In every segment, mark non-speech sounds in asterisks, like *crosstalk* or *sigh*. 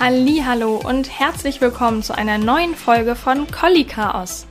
Hallo und herzlich willkommen zu einer neuen Folge von Collie Chaos.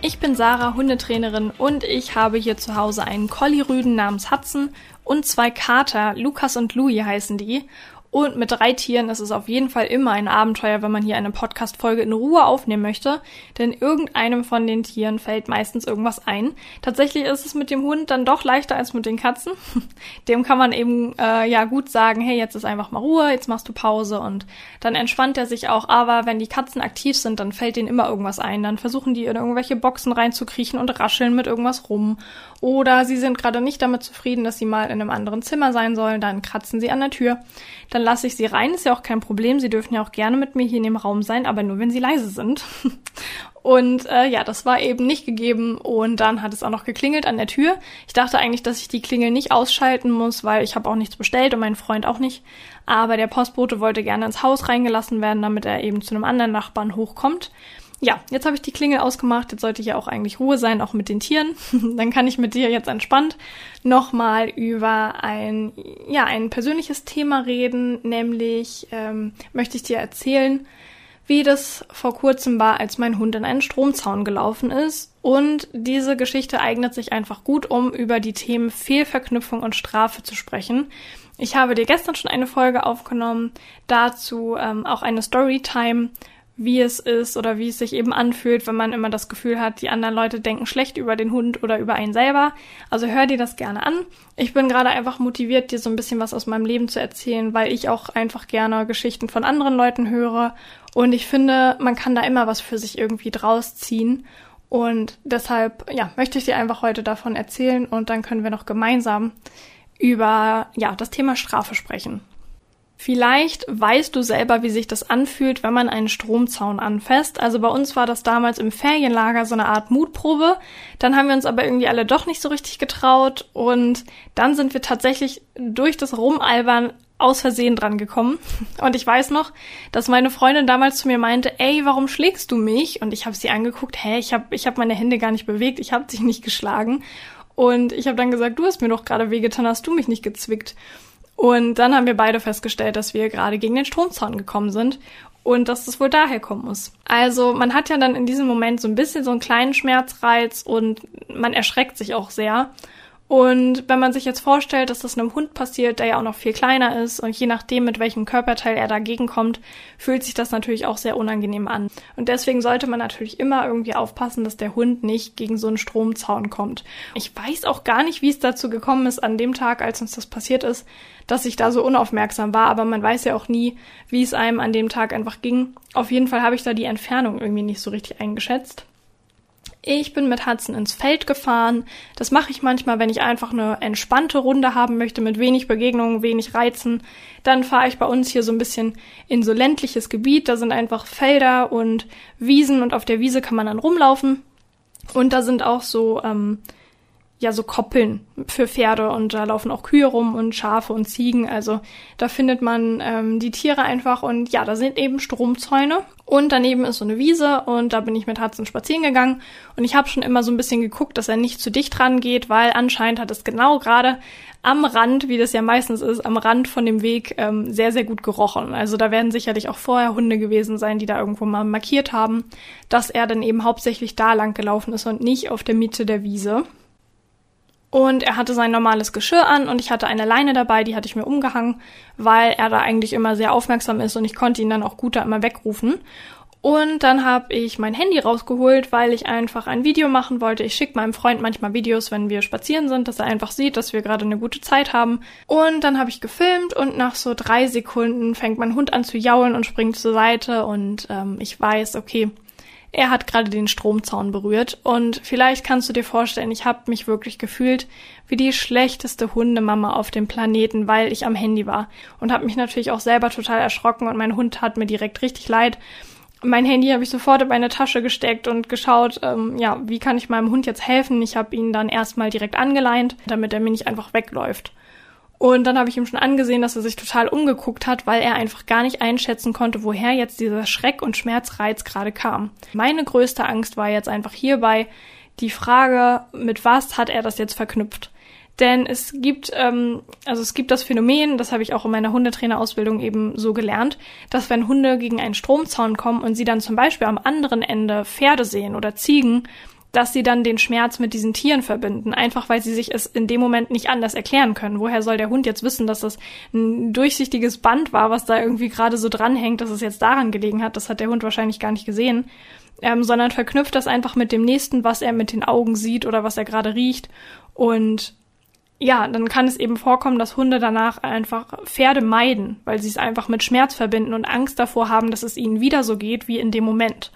Ich bin Sarah, Hundetrainerin und ich habe hier zu Hause einen Collie-Rüden namens Hudson und zwei Kater, Lukas und Louis heißen die. Und mit drei Tieren ist es auf jeden Fall immer ein Abenteuer, wenn man hier eine Podcast-Folge in Ruhe aufnehmen möchte. Denn irgendeinem von den Tieren fällt meistens irgendwas ein. Tatsächlich ist es mit dem Hund dann doch leichter als mit den Katzen. *laughs* Dem kann man eben äh, ja gut sagen, hey, jetzt ist einfach mal Ruhe, jetzt machst du Pause und dann entspannt er sich auch. Aber wenn die Katzen aktiv sind, dann fällt denen immer irgendwas ein. Dann versuchen die in irgendwelche Boxen reinzukriechen und rascheln mit irgendwas rum. Oder sie sind gerade nicht damit zufrieden, dass sie mal in einem anderen Zimmer sein sollen, dann kratzen sie an der Tür. Dann dann lasse ich sie rein, ist ja auch kein Problem. Sie dürfen ja auch gerne mit mir hier in dem Raum sein, aber nur wenn sie leise sind. *laughs* Und äh, ja, das war eben nicht gegeben und dann hat es auch noch geklingelt an der Tür. Ich dachte eigentlich, dass ich die Klingel nicht ausschalten muss, weil ich habe auch nichts bestellt und mein Freund auch nicht. Aber der Postbote wollte gerne ins Haus reingelassen werden, damit er eben zu einem anderen Nachbarn hochkommt ja, jetzt habe ich die Klingel ausgemacht. Jetzt sollte hier auch eigentlich Ruhe sein, auch mit den Tieren. *laughs* Dann kann ich mit dir jetzt entspannt nochmal über ein, ja, ein persönliches Thema reden. Nämlich ähm, möchte ich dir erzählen, wie das vor kurzem war, als mein Hund in einen Stromzaun gelaufen ist. Und diese Geschichte eignet sich einfach gut, um über die Themen Fehlverknüpfung und Strafe zu sprechen. Ich habe dir gestern schon eine Folge aufgenommen, dazu ähm, auch eine Storytime wie es ist oder wie es sich eben anfühlt, wenn man immer das Gefühl hat, die anderen Leute denken schlecht über den Hund oder über einen selber. Also hör dir das gerne an. Ich bin gerade einfach motiviert, dir so ein bisschen was aus meinem Leben zu erzählen, weil ich auch einfach gerne Geschichten von anderen Leuten höre. Und ich finde, man kann da immer was für sich irgendwie draus ziehen. Und deshalb, ja, möchte ich dir einfach heute davon erzählen und dann können wir noch gemeinsam über, ja, das Thema Strafe sprechen. Vielleicht weißt du selber, wie sich das anfühlt, wenn man einen Stromzaun anfasst. Also bei uns war das damals im Ferienlager so eine Art Mutprobe. Dann haben wir uns aber irgendwie alle doch nicht so richtig getraut und dann sind wir tatsächlich durch das Rumalbern aus Versehen dran gekommen. *laughs* Und ich weiß noch, dass meine Freundin damals zu mir meinte, ey, warum schlägst du mich? Und ich habe sie angeguckt, hä, ich habe ich hab meine Hände gar nicht bewegt, ich habe dich nicht geschlagen. Und ich habe dann gesagt, du hast mir doch gerade wehgetan, hast du mich nicht gezwickt. Und dann haben wir beide festgestellt, dass wir gerade gegen den Stromzaun gekommen sind und dass das wohl daher kommen muss. Also man hat ja dann in diesem Moment so ein bisschen so einen kleinen Schmerzreiz und man erschreckt sich auch sehr. Und wenn man sich jetzt vorstellt, dass das einem Hund passiert, der ja auch noch viel kleiner ist und je nachdem, mit welchem Körperteil er dagegen kommt, fühlt sich das natürlich auch sehr unangenehm an. Und deswegen sollte man natürlich immer irgendwie aufpassen, dass der Hund nicht gegen so einen Stromzaun kommt. Ich weiß auch gar nicht, wie es dazu gekommen ist an dem Tag, als uns das passiert ist, dass ich da so unaufmerksam war, aber man weiß ja auch nie, wie es einem an dem Tag einfach ging. Auf jeden Fall habe ich da die Entfernung irgendwie nicht so richtig eingeschätzt. Ich bin mit Hudson ins Feld gefahren. Das mache ich manchmal, wenn ich einfach eine entspannte Runde haben möchte mit wenig Begegnungen, wenig Reizen. Dann fahre ich bei uns hier so ein bisschen in so ländliches Gebiet. Da sind einfach Felder und Wiesen und auf der Wiese kann man dann rumlaufen. Und da sind auch so ähm, ja so Koppeln für Pferde und da laufen auch Kühe rum und Schafe und Ziegen. Also da findet man ähm, die Tiere einfach und ja, da sind eben Stromzäune und daneben ist so eine Wiese und da bin ich mit Hudson spazieren gegangen und ich habe schon immer so ein bisschen geguckt, dass er nicht zu dicht rangeht, weil anscheinend hat es genau gerade am Rand, wie das ja meistens ist, am Rand von dem Weg ähm, sehr, sehr gut gerochen. Also da werden sicherlich auch vorher Hunde gewesen sein, die da irgendwo mal markiert haben, dass er dann eben hauptsächlich da lang gelaufen ist und nicht auf der Mitte der Wiese. Und er hatte sein normales Geschirr an und ich hatte eine Leine dabei, die hatte ich mir umgehangen, weil er da eigentlich immer sehr aufmerksam ist und ich konnte ihn dann auch gut da immer wegrufen. Und dann habe ich mein Handy rausgeholt, weil ich einfach ein Video machen wollte. Ich schicke meinem Freund manchmal Videos, wenn wir spazieren sind, dass er einfach sieht, dass wir gerade eine gute Zeit haben. Und dann habe ich gefilmt und nach so drei Sekunden fängt mein Hund an zu jaulen und springt zur Seite und ähm, ich weiß, okay, er hat gerade den Stromzaun berührt und vielleicht kannst du dir vorstellen, ich habe mich wirklich gefühlt wie die schlechteste Hundemama auf dem Planeten, weil ich am Handy war und habe mich natürlich auch selber total erschrocken und mein Hund hat mir direkt richtig leid. Mein Handy habe ich sofort in meine Tasche gesteckt und geschaut, ähm, ja, wie kann ich meinem Hund jetzt helfen? Ich habe ihn dann erstmal direkt angeleint, damit er mir nicht einfach wegläuft. Und dann habe ich ihm schon angesehen, dass er sich total umgeguckt hat, weil er einfach gar nicht einschätzen konnte, woher jetzt dieser Schreck- und Schmerzreiz gerade kam. Meine größte Angst war jetzt einfach hierbei die Frage, mit was hat er das jetzt verknüpft? Denn es gibt, ähm, also es gibt das Phänomen, das habe ich auch in meiner Hundetrainerausbildung eben so gelernt, dass wenn Hunde gegen einen Stromzaun kommen und sie dann zum Beispiel am anderen Ende Pferde sehen oder Ziegen, dass sie dann den Schmerz mit diesen Tieren verbinden, einfach weil sie sich es in dem Moment nicht anders erklären können. Woher soll der Hund jetzt wissen, dass das ein durchsichtiges Band war, was da irgendwie gerade so dranhängt, dass es jetzt daran gelegen hat? Das hat der Hund wahrscheinlich gar nicht gesehen, ähm, sondern verknüpft das einfach mit dem nächsten, was er mit den Augen sieht oder was er gerade riecht. Und ja, dann kann es eben vorkommen, dass Hunde danach einfach Pferde meiden, weil sie es einfach mit Schmerz verbinden und Angst davor haben, dass es ihnen wieder so geht wie in dem Moment.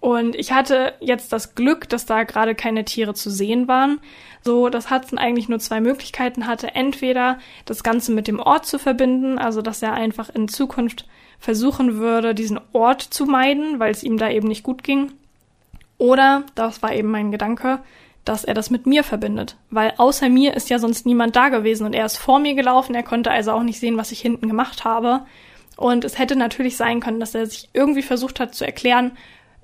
Und ich hatte jetzt das Glück, dass da gerade keine Tiere zu sehen waren, so dass Hudson eigentlich nur zwei Möglichkeiten hatte. Entweder das Ganze mit dem Ort zu verbinden, also dass er einfach in Zukunft versuchen würde, diesen Ort zu meiden, weil es ihm da eben nicht gut ging. Oder, das war eben mein Gedanke, dass er das mit mir verbindet. Weil außer mir ist ja sonst niemand da gewesen und er ist vor mir gelaufen, er konnte also auch nicht sehen, was ich hinten gemacht habe. Und es hätte natürlich sein können, dass er sich irgendwie versucht hat zu erklären,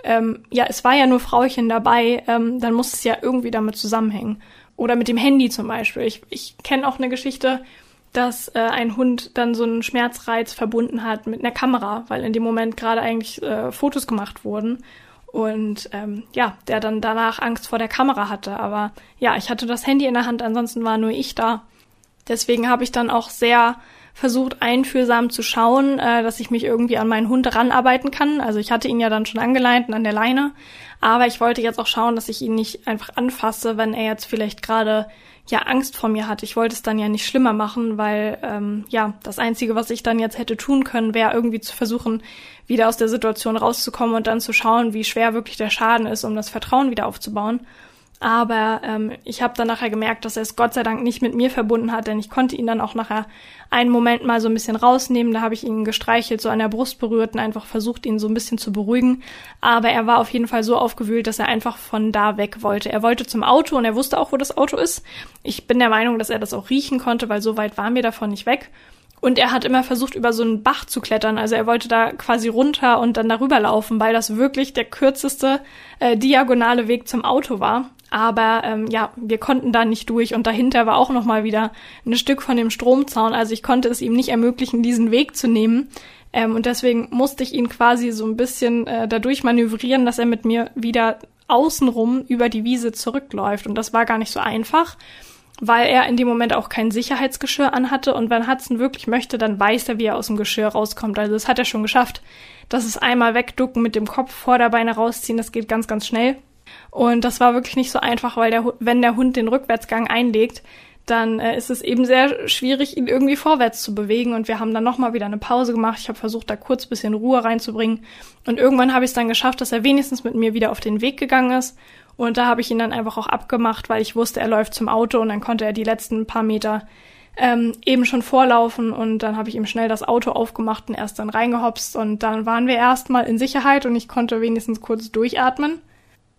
ähm, ja, es war ja nur Frauchen dabei, ähm, dann muss es ja irgendwie damit zusammenhängen. Oder mit dem Handy zum Beispiel. Ich, ich kenne auch eine Geschichte, dass äh, ein Hund dann so einen Schmerzreiz verbunden hat mit einer Kamera, weil in dem Moment gerade eigentlich äh, Fotos gemacht wurden. Und ähm, ja, der dann danach Angst vor der Kamera hatte. Aber ja, ich hatte das Handy in der Hand, ansonsten war nur ich da. Deswegen habe ich dann auch sehr versucht, einfühlsam zu schauen, äh, dass ich mich irgendwie an meinen Hund ranarbeiten kann. Also ich hatte ihn ja dann schon angeleint und an der Leine, aber ich wollte jetzt auch schauen, dass ich ihn nicht einfach anfasse, wenn er jetzt vielleicht gerade ja Angst vor mir hat. Ich wollte es dann ja nicht schlimmer machen, weil ähm, ja das Einzige, was ich dann jetzt hätte tun können, wäre irgendwie zu versuchen, wieder aus der Situation rauszukommen und dann zu schauen, wie schwer wirklich der Schaden ist, um das Vertrauen wieder aufzubauen. Aber ähm, ich habe dann nachher gemerkt, dass er es Gott sei Dank nicht mit mir verbunden hat, denn ich konnte ihn dann auch nachher einen Moment mal so ein bisschen rausnehmen. Da habe ich ihn gestreichelt, so an der Brust berührt und einfach versucht, ihn so ein bisschen zu beruhigen. Aber er war auf jeden Fall so aufgewühlt, dass er einfach von da weg wollte. Er wollte zum Auto und er wusste auch, wo das Auto ist. Ich bin der Meinung, dass er das auch riechen konnte, weil so weit waren wir davon nicht weg. Und er hat immer versucht, über so einen Bach zu klettern. Also er wollte da quasi runter und dann darüber laufen, weil das wirklich der kürzeste äh, diagonale Weg zum Auto war. Aber ähm, ja, wir konnten da nicht durch und dahinter war auch noch mal wieder ein Stück von dem Stromzaun. Also ich konnte es ihm nicht ermöglichen, diesen Weg zu nehmen. Ähm, und deswegen musste ich ihn quasi so ein bisschen äh, dadurch manövrieren, dass er mit mir wieder außenrum über die Wiese zurückläuft. Und das war gar nicht so einfach, weil er in dem Moment auch kein Sicherheitsgeschirr anhatte. Und wenn Hudson wirklich möchte, dann weiß er, wie er aus dem Geschirr rauskommt. Also das hat er schon geschafft. Das ist einmal wegducken mit dem Kopf vor der Beine rausziehen. Das geht ganz, ganz schnell. Und das war wirklich nicht so einfach, weil der, wenn der Hund den Rückwärtsgang einlegt, dann äh, ist es eben sehr schwierig, ihn irgendwie vorwärts zu bewegen. Und wir haben dann nochmal wieder eine Pause gemacht. Ich habe versucht, da kurz bisschen Ruhe reinzubringen. Und irgendwann habe ich es dann geschafft, dass er wenigstens mit mir wieder auf den Weg gegangen ist. Und da habe ich ihn dann einfach auch abgemacht, weil ich wusste, er läuft zum Auto und dann konnte er die letzten paar Meter ähm, eben schon vorlaufen und dann habe ich ihm schnell das Auto aufgemacht und erst dann reingehopst und dann waren wir erstmal in Sicherheit und ich konnte wenigstens kurz durchatmen.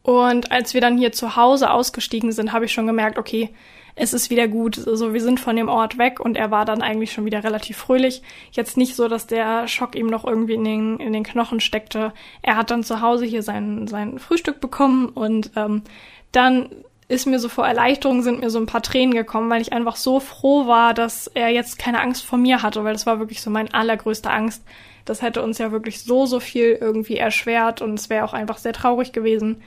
Und als wir dann hier zu Hause ausgestiegen sind, habe ich schon gemerkt, okay, es ist wieder gut. Also wir sind von dem Ort weg und er war dann eigentlich schon wieder relativ fröhlich. Jetzt nicht so, dass der Schock ihm noch irgendwie in den, in den Knochen steckte. Er hat dann zu Hause hier sein, sein Frühstück bekommen und ähm, dann ist mir so vor Erleichterung sind mir so ein paar Tränen gekommen, weil ich einfach so froh war, dass er jetzt keine Angst vor mir hatte, weil das war wirklich so mein allergrößter Angst. Das hätte uns ja wirklich so, so viel irgendwie erschwert und es wäre auch einfach sehr traurig gewesen.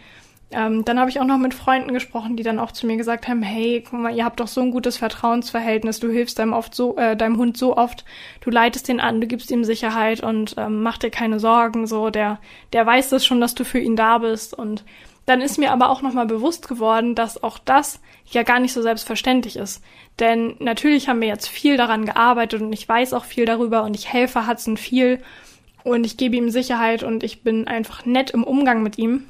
Ähm, dann habe ich auch noch mit Freunden gesprochen, die dann auch zu mir gesagt haben, hey, guck mal, ihr habt doch so ein gutes Vertrauensverhältnis, du hilfst deinem, oft so, äh, deinem Hund so oft, du leitest den an, du gibst ihm Sicherheit und ähm, mach dir keine Sorgen, so, der, der weiß das schon, dass du für ihn da bist. Und dann ist mir aber auch nochmal bewusst geworden, dass auch das ja gar nicht so selbstverständlich ist. Denn natürlich haben wir jetzt viel daran gearbeitet und ich weiß auch viel darüber und ich helfe Hudson viel. Und ich gebe ihm Sicherheit und ich bin einfach nett im Umgang mit ihm.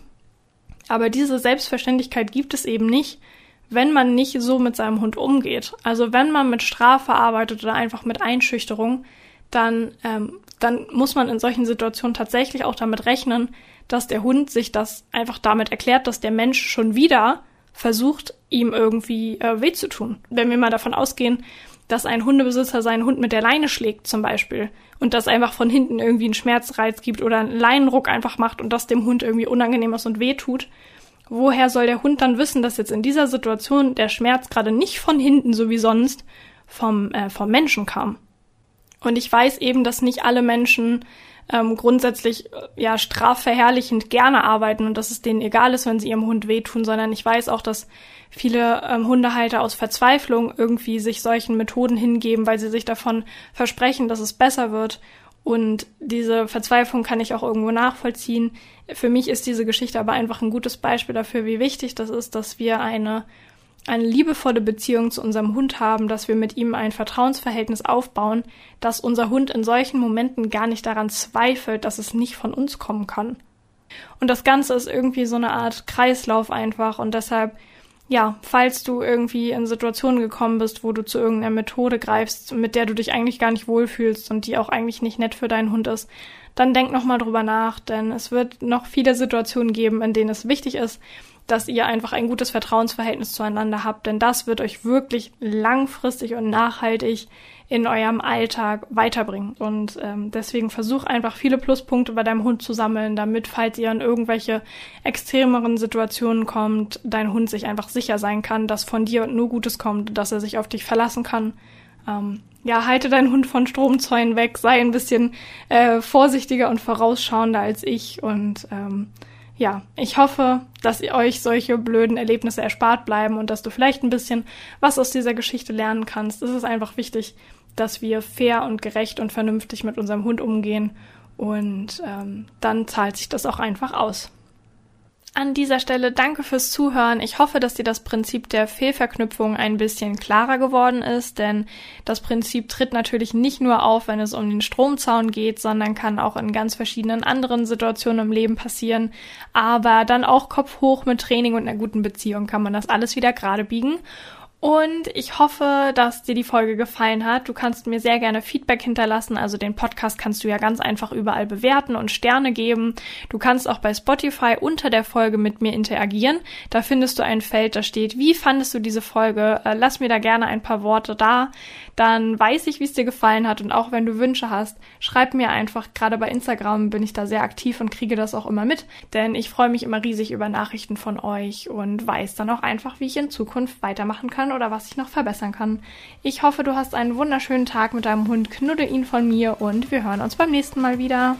Aber diese Selbstverständlichkeit gibt es eben nicht, wenn man nicht so mit seinem Hund umgeht. Also wenn man mit Strafe arbeitet oder einfach mit Einschüchterung, dann, ähm, dann muss man in solchen Situationen tatsächlich auch damit rechnen, dass der Hund sich das einfach damit erklärt, dass der Mensch schon wieder versucht, ihm irgendwie äh, weh zu tun. Wenn wir mal davon ausgehen, dass ein Hundebesitzer seinen Hund mit der Leine schlägt zum Beispiel und das einfach von hinten irgendwie einen Schmerzreiz gibt oder einen Leinenruck einfach macht und das dem Hund irgendwie unangenehm ist und weh woher soll der Hund dann wissen, dass jetzt in dieser Situation der Schmerz gerade nicht von hinten, so wie sonst, vom, äh, vom Menschen kam? Und ich weiß eben, dass nicht alle Menschen ähm, grundsätzlich äh, ja strafverherrlichend gerne arbeiten und dass es denen egal ist, wenn sie ihrem Hund wehtun, sondern ich weiß auch, dass viele ähm, Hundehalter aus Verzweiflung irgendwie sich solchen Methoden hingeben, weil sie sich davon versprechen, dass es besser wird. Und diese Verzweiflung kann ich auch irgendwo nachvollziehen. Für mich ist diese Geschichte aber einfach ein gutes Beispiel dafür, wie wichtig das ist, dass wir eine eine liebevolle Beziehung zu unserem Hund haben, dass wir mit ihm ein Vertrauensverhältnis aufbauen, dass unser Hund in solchen Momenten gar nicht daran zweifelt, dass es nicht von uns kommen kann. Und das Ganze ist irgendwie so eine Art Kreislauf einfach und deshalb, ja, falls du irgendwie in Situationen gekommen bist, wo du zu irgendeiner Methode greifst, mit der du dich eigentlich gar nicht wohlfühlst und die auch eigentlich nicht nett für deinen Hund ist, dann denk nochmal drüber nach, denn es wird noch viele Situationen geben, in denen es wichtig ist, dass ihr einfach ein gutes Vertrauensverhältnis zueinander habt, denn das wird euch wirklich langfristig und nachhaltig in eurem Alltag weiterbringen. Und ähm, deswegen versuch einfach viele Pluspunkte bei deinem Hund zu sammeln, damit, falls ihr in irgendwelche extremeren Situationen kommt, dein Hund sich einfach sicher sein kann, dass von dir nur Gutes kommt, dass er sich auf dich verlassen kann. Ähm, ja, halte deinen Hund von Stromzäunen weg, sei ein bisschen äh, vorsichtiger und vorausschauender als ich und ähm, ja, ich hoffe, dass ihr euch solche blöden Erlebnisse erspart bleiben und dass du vielleicht ein bisschen was aus dieser Geschichte lernen kannst. Es ist einfach wichtig, dass wir fair und gerecht und vernünftig mit unserem Hund umgehen und ähm, dann zahlt sich das auch einfach aus. An dieser Stelle danke fürs Zuhören. Ich hoffe, dass dir das Prinzip der Fehlverknüpfung ein bisschen klarer geworden ist, denn das Prinzip tritt natürlich nicht nur auf, wenn es um den Stromzaun geht, sondern kann auch in ganz verschiedenen anderen Situationen im Leben passieren. Aber dann auch Kopf hoch mit Training und einer guten Beziehung kann man das alles wieder gerade biegen. Und ich hoffe, dass dir die Folge gefallen hat. Du kannst mir sehr gerne Feedback hinterlassen. Also den Podcast kannst du ja ganz einfach überall bewerten und Sterne geben. Du kannst auch bei Spotify unter der Folge mit mir interagieren. Da findest du ein Feld, da steht, wie fandest du diese Folge? Äh, lass mir da gerne ein paar Worte da. Dann weiß ich, wie es dir gefallen hat. Und auch wenn du Wünsche hast, schreib mir einfach. Gerade bei Instagram bin ich da sehr aktiv und kriege das auch immer mit. Denn ich freue mich immer riesig über Nachrichten von euch und weiß dann auch einfach, wie ich in Zukunft weitermachen kann oder was ich noch verbessern kann. Ich hoffe, du hast einen wunderschönen Tag mit deinem Hund. Knuddel ihn von mir und wir hören uns beim nächsten Mal wieder.